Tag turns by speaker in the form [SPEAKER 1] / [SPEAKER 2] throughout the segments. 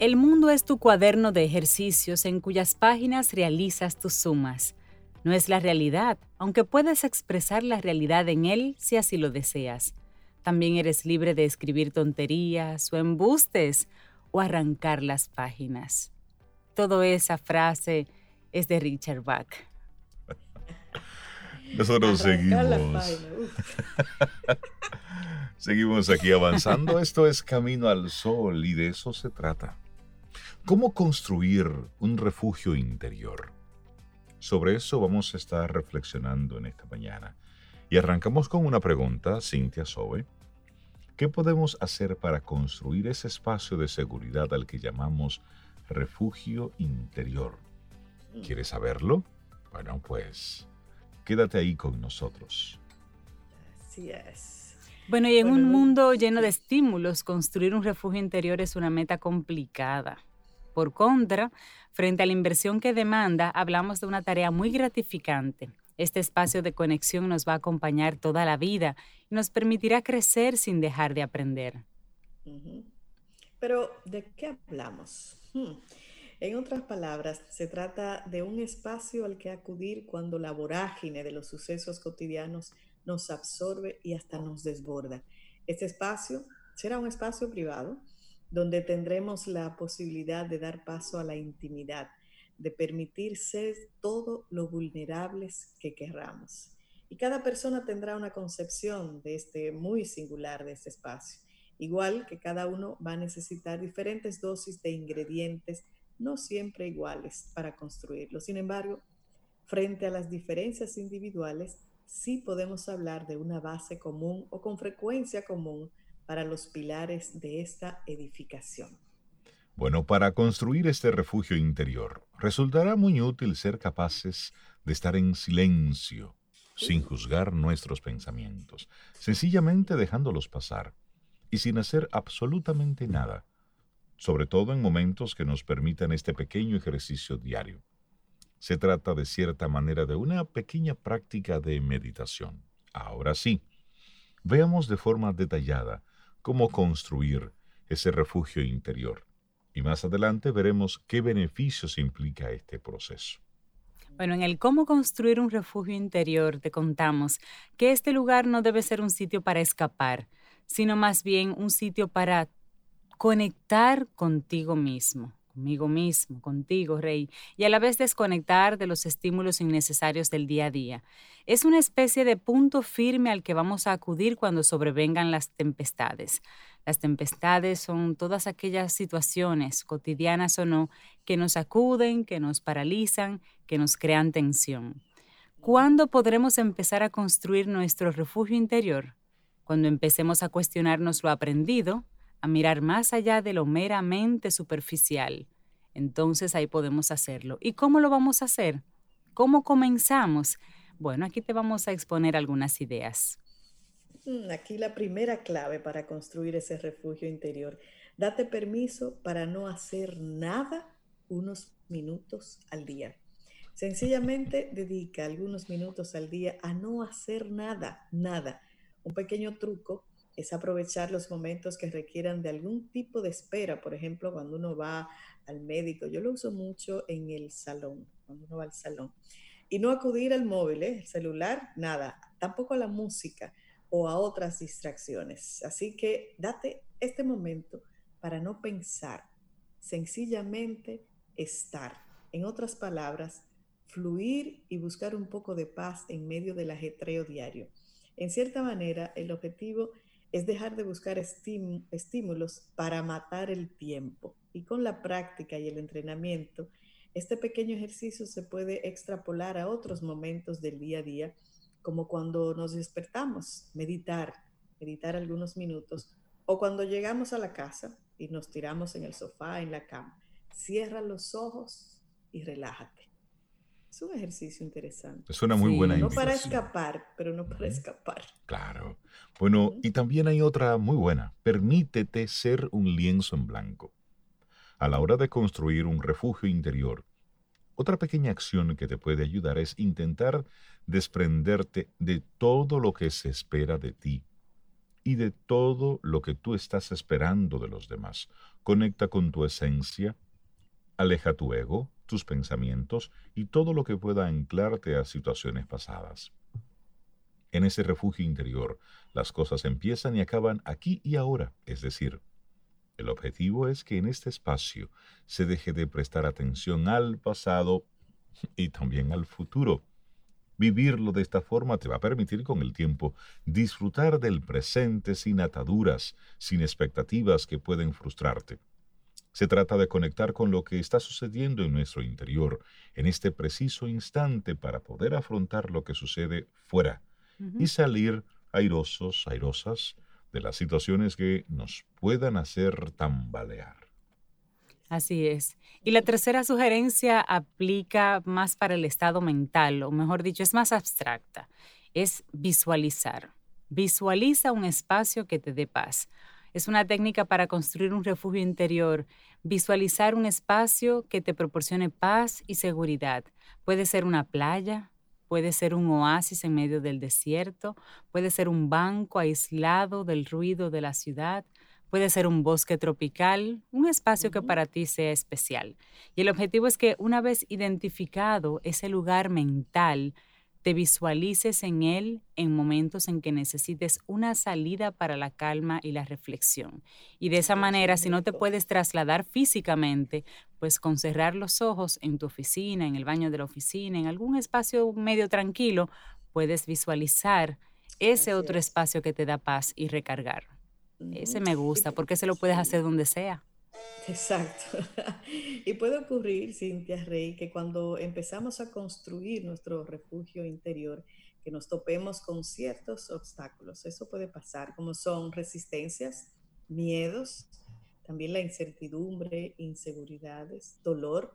[SPEAKER 1] El mundo es tu cuaderno de ejercicios en cuyas páginas realizas tus sumas. No es la realidad, aunque puedes expresar la realidad en él si así lo deseas. También eres libre de escribir tonterías o embustes o arrancar las páginas. Todo esa frase es de Richard Bach.
[SPEAKER 2] Nosotros seguimos. seguimos aquí avanzando. Esto es Camino al Sol y de eso se trata. ¿Cómo construir un refugio interior? Sobre eso vamos a estar reflexionando en esta mañana. Y arrancamos con una pregunta, Cintia Sobe. ¿Qué podemos hacer para construir ese espacio de seguridad al que llamamos refugio interior? ¿Quieres saberlo? Bueno, pues quédate ahí con nosotros.
[SPEAKER 1] Así es. Bueno, y en un mundo lleno de estímulos, construir un refugio interior es una meta complicada. Por contra, frente a la inversión que demanda, hablamos de una tarea muy gratificante, este espacio de conexión nos va a acompañar toda la vida y nos permitirá crecer sin dejar de aprender.
[SPEAKER 3] Pero, ¿de qué hablamos? Hmm. En otras palabras, se trata de un espacio al que acudir cuando la vorágine de los sucesos cotidianos nos absorbe y hasta nos desborda. Este espacio será un espacio privado donde tendremos la posibilidad de dar paso a la intimidad, de permitir ser todo lo vulnerables que querramos. Y cada persona tendrá una concepción de este muy singular de este espacio. Igual que cada uno va a necesitar diferentes dosis de ingredientes, no siempre iguales, para construirlo. Sin embargo, frente a las diferencias individuales, sí podemos hablar de una base común o con frecuencia común para los pilares de esta edificación.
[SPEAKER 2] Bueno, para construir este refugio interior, resultará muy útil ser capaces de estar en silencio, sin juzgar nuestros pensamientos, sencillamente dejándolos pasar y sin hacer absolutamente nada, sobre todo en momentos que nos permitan este pequeño ejercicio diario. Se trata de cierta manera de una pequeña práctica de meditación. Ahora sí, veamos de forma detallada cómo construir ese refugio interior y más adelante veremos qué beneficios implica este proceso.
[SPEAKER 1] Bueno, en el cómo construir un refugio interior te contamos que este lugar no debe ser un sitio para escapar, sino más bien un sitio para conectar contigo mismo conmigo mismo, contigo, Rey, y a la vez desconectar de los estímulos innecesarios del día a día. Es una especie de punto firme al que vamos a acudir cuando sobrevengan las tempestades. Las tempestades son todas aquellas situaciones, cotidianas o no, que nos acuden, que nos paralizan, que nos crean tensión. ¿Cuándo podremos empezar a construir nuestro refugio interior? Cuando empecemos a cuestionarnos lo aprendido, a mirar más allá de lo meramente superficial. Entonces ahí podemos hacerlo. ¿Y cómo lo vamos a hacer? ¿Cómo comenzamos? Bueno, aquí te vamos a exponer algunas ideas.
[SPEAKER 3] Mm, aquí la primera clave para construir ese refugio interior. Date permiso para no hacer nada unos minutos al día. Sencillamente dedica algunos minutos al día a no hacer nada, nada. Un pequeño truco es aprovechar los momentos que requieran de algún tipo de espera, por ejemplo, cuando uno va al médico. Yo lo uso mucho en el salón, cuando uno va al salón. Y no acudir al móvil, ¿eh? el celular, nada, tampoco a la música o a otras distracciones. Así que date este momento para no pensar, sencillamente estar. En otras palabras, fluir y buscar un poco de paz en medio del ajetreo diario. En cierta manera, el objetivo es dejar de buscar estímulos para matar el tiempo. Y con la práctica y el entrenamiento, este pequeño ejercicio se puede extrapolar a otros momentos del día a día como cuando nos despertamos, meditar, meditar algunos minutos, o cuando llegamos a la casa y nos tiramos en el sofá, en la cama, cierra los ojos y relájate. Es un ejercicio interesante.
[SPEAKER 2] Es una muy buena
[SPEAKER 3] No para escapar, pero no para escapar.
[SPEAKER 2] Claro. Bueno, y también hay otra muy buena. Permítete ser un lienzo en blanco. A la hora de construir un refugio interior, otra pequeña acción que te puede ayudar es intentar desprenderte de todo lo que se espera de ti y de todo lo que tú estás esperando de los demás. Conecta con tu esencia, aleja tu ego, tus pensamientos y todo lo que pueda anclarte a situaciones pasadas. En ese refugio interior, las cosas empiezan y acaban aquí y ahora, es decir, el objetivo es que en este espacio se deje de prestar atención al pasado y también al futuro. Vivirlo de esta forma te va a permitir con el tiempo disfrutar del presente sin ataduras, sin expectativas que pueden frustrarte. Se trata de conectar con lo que está sucediendo en nuestro interior en este preciso instante para poder afrontar lo que sucede fuera y salir airosos, airosas de las situaciones que nos puedan hacer tambalear.
[SPEAKER 1] Así es. Y la tercera sugerencia aplica más para el estado mental, o mejor dicho, es más abstracta. Es visualizar. Visualiza un espacio que te dé paz. Es una técnica para construir un refugio interior. Visualizar un espacio que te proporcione paz y seguridad. Puede ser una playa, puede ser un oasis en medio del desierto, puede ser un banco aislado del ruido de la ciudad, puede ser un bosque tropical, un espacio que para ti sea especial. Y el objetivo es que una vez identificado ese lugar mental, te visualices en él en momentos en que necesites una salida para la calma y la reflexión. Y de esa manera, si no te puedes trasladar físicamente, pues con cerrar los ojos en tu oficina, en el baño de la oficina, en algún espacio medio tranquilo, puedes visualizar ese otro espacio que te da paz y recargar. Ese me gusta porque se lo puedes hacer donde sea.
[SPEAKER 3] Exacto. y puede ocurrir, Cintia Rey, que cuando empezamos a construir nuestro refugio interior, que nos topemos con ciertos obstáculos. Eso puede pasar, como son resistencias, miedos, también la incertidumbre, inseguridades, dolor.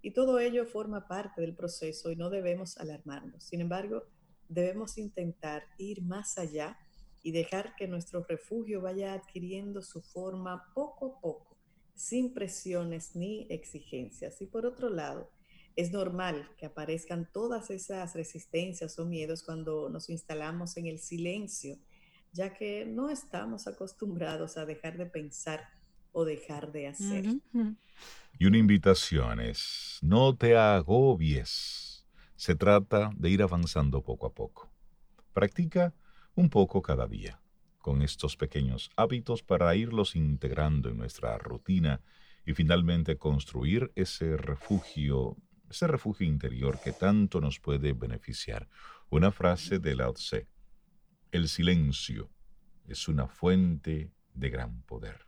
[SPEAKER 3] Y todo ello forma parte del proceso y no debemos alarmarnos. Sin embargo, debemos intentar ir más allá y dejar que nuestro refugio vaya adquiriendo su forma poco a poco sin presiones ni exigencias. Y por otro lado, es normal que aparezcan todas esas resistencias o miedos cuando nos instalamos en el silencio, ya que no estamos acostumbrados a dejar de pensar o dejar de hacer.
[SPEAKER 2] Y una invitación es, no te agobies. Se trata de ir avanzando poco a poco. Practica un poco cada día con estos pequeños hábitos para irlos integrando en nuestra rutina y finalmente construir ese refugio, ese refugio interior que tanto nos puede beneficiar. Una frase de Lao Tse, el silencio es una fuente de gran poder.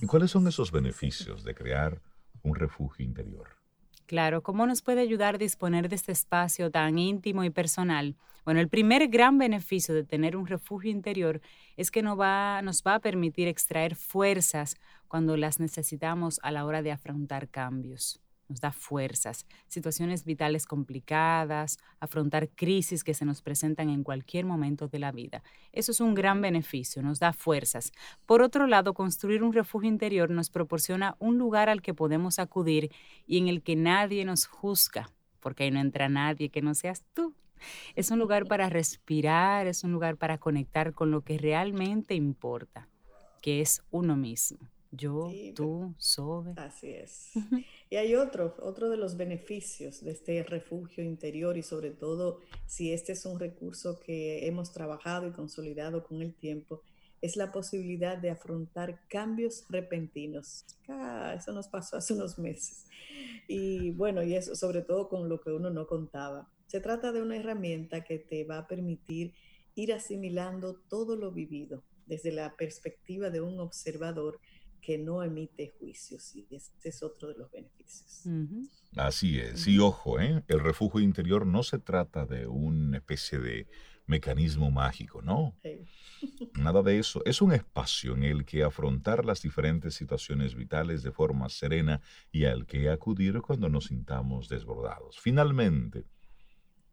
[SPEAKER 2] ¿Y cuáles son esos beneficios de crear un refugio interior?
[SPEAKER 1] Claro, ¿cómo nos puede ayudar a disponer de este espacio tan íntimo y personal? Bueno, el primer gran beneficio de tener un refugio interior es que nos va, nos va a permitir extraer fuerzas cuando las necesitamos a la hora de afrontar cambios nos da fuerzas, situaciones vitales complicadas, afrontar crisis que se nos presentan en cualquier momento de la vida. Eso es un gran beneficio, nos da fuerzas. Por otro lado, construir un refugio interior nos proporciona un lugar al que podemos acudir y en el que nadie nos juzga, porque ahí no entra nadie que no seas tú. Es un lugar para respirar, es un lugar para conectar con lo que realmente importa, que es uno mismo. Yo, tú, Sobe.
[SPEAKER 3] Así es. Y hay otro, otro de los beneficios de este refugio interior y sobre todo si este es un recurso que hemos trabajado y consolidado con el tiempo, es la posibilidad de afrontar cambios repentinos. Ah, eso nos pasó hace unos meses. Y bueno, y eso sobre todo con lo que uno no contaba. Se trata de una herramienta que te va a permitir ir asimilando todo lo vivido desde la perspectiva de un observador que no emite juicios y este es otro de los beneficios.
[SPEAKER 2] Así es, y ojo, ¿eh? el refugio interior no se trata de una especie de mecanismo mágico, ¿no? nada de eso. Es un espacio en el que afrontar las diferentes situaciones vitales de forma serena y al que acudir cuando nos sintamos desbordados. Finalmente,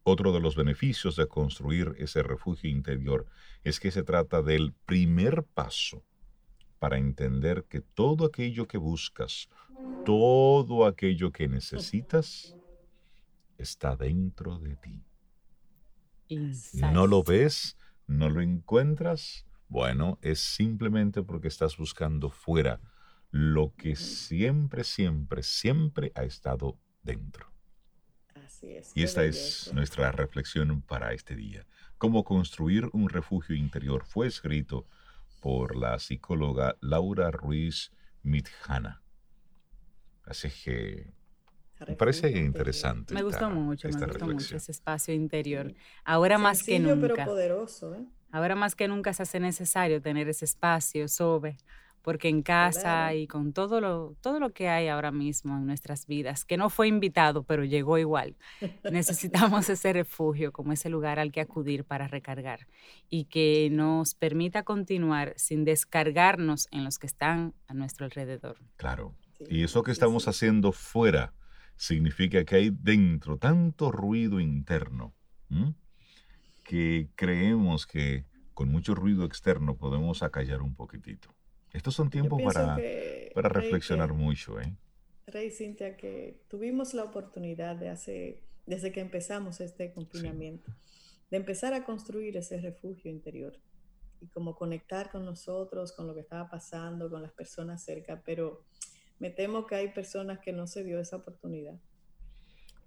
[SPEAKER 2] otro de los beneficios de construir ese refugio interior es que se trata del primer paso para entender que todo aquello que buscas, todo aquello que necesitas, está dentro de ti. No lo ves, no lo encuentras, bueno, es simplemente porque estás buscando fuera lo que siempre, siempre, siempre ha estado dentro.
[SPEAKER 3] Así es.
[SPEAKER 2] Y esta es nuestra reflexión para este día. Cómo construir un refugio interior fue escrito por la psicóloga Laura Ruiz Mitjana. Así que me parece interesante.
[SPEAKER 1] Me gustó mucho, me gustó mucho ese espacio interior. Ahora más que nunca.
[SPEAKER 3] pero poderoso. ¿eh?
[SPEAKER 1] Ahora más que nunca se hace necesario tener ese espacio sobre, porque en casa y con todo lo, todo lo que hay ahora mismo en nuestras vidas, que no fue invitado, pero llegó igual, necesitamos ese refugio como ese lugar al que acudir para recargar y que nos permita continuar sin descargarnos en los que están a nuestro alrededor.
[SPEAKER 2] Claro. y eso que estamos haciendo fuera significa que hay dentro tanto ruido interno que creemos que con mucho ruido externo podemos acallar un poquitito. Estos son tiempos para, para reflexionar mucho. ¿eh?
[SPEAKER 3] Rey Cintia, que tuvimos la oportunidad de hace, desde que empezamos este confinamiento, de empezar a construir ese refugio interior y como conectar con nosotros, con lo que estaba pasando, con las personas cerca, pero me temo que hay personas que no se dio esa oportunidad.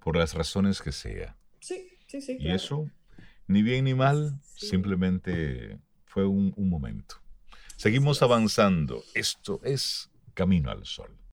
[SPEAKER 2] Por las razones que sea.
[SPEAKER 3] Sí, sí, sí.
[SPEAKER 2] Y eso, ni bien ni mal, simplemente fue un momento. Seguimos avanzando. Esto es Camino al Sol.